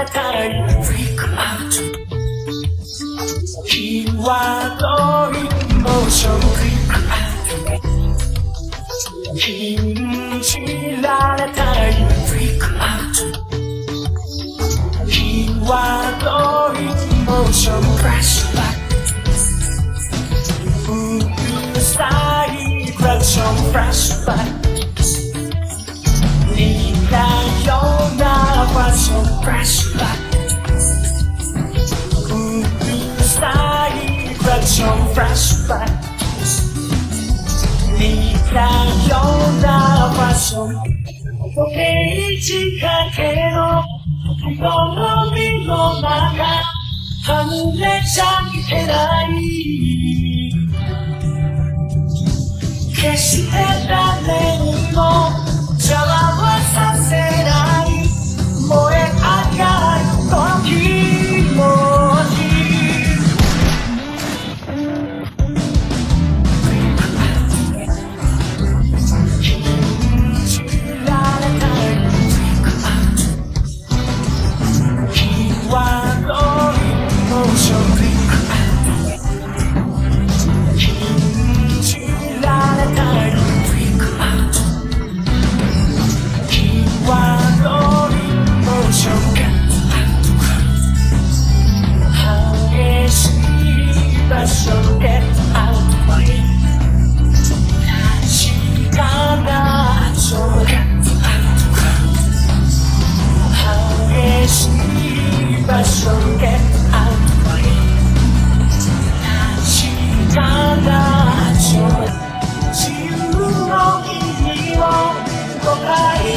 a pattern, freak out. You are glory, emotion, freak out. You are a pattern, freak out. You are glory, emotion, crash back. Ooh, you started, crash crash back. ションフラッシュバたような時計仕掛けの好みの中外れちゃいけない。決して誰に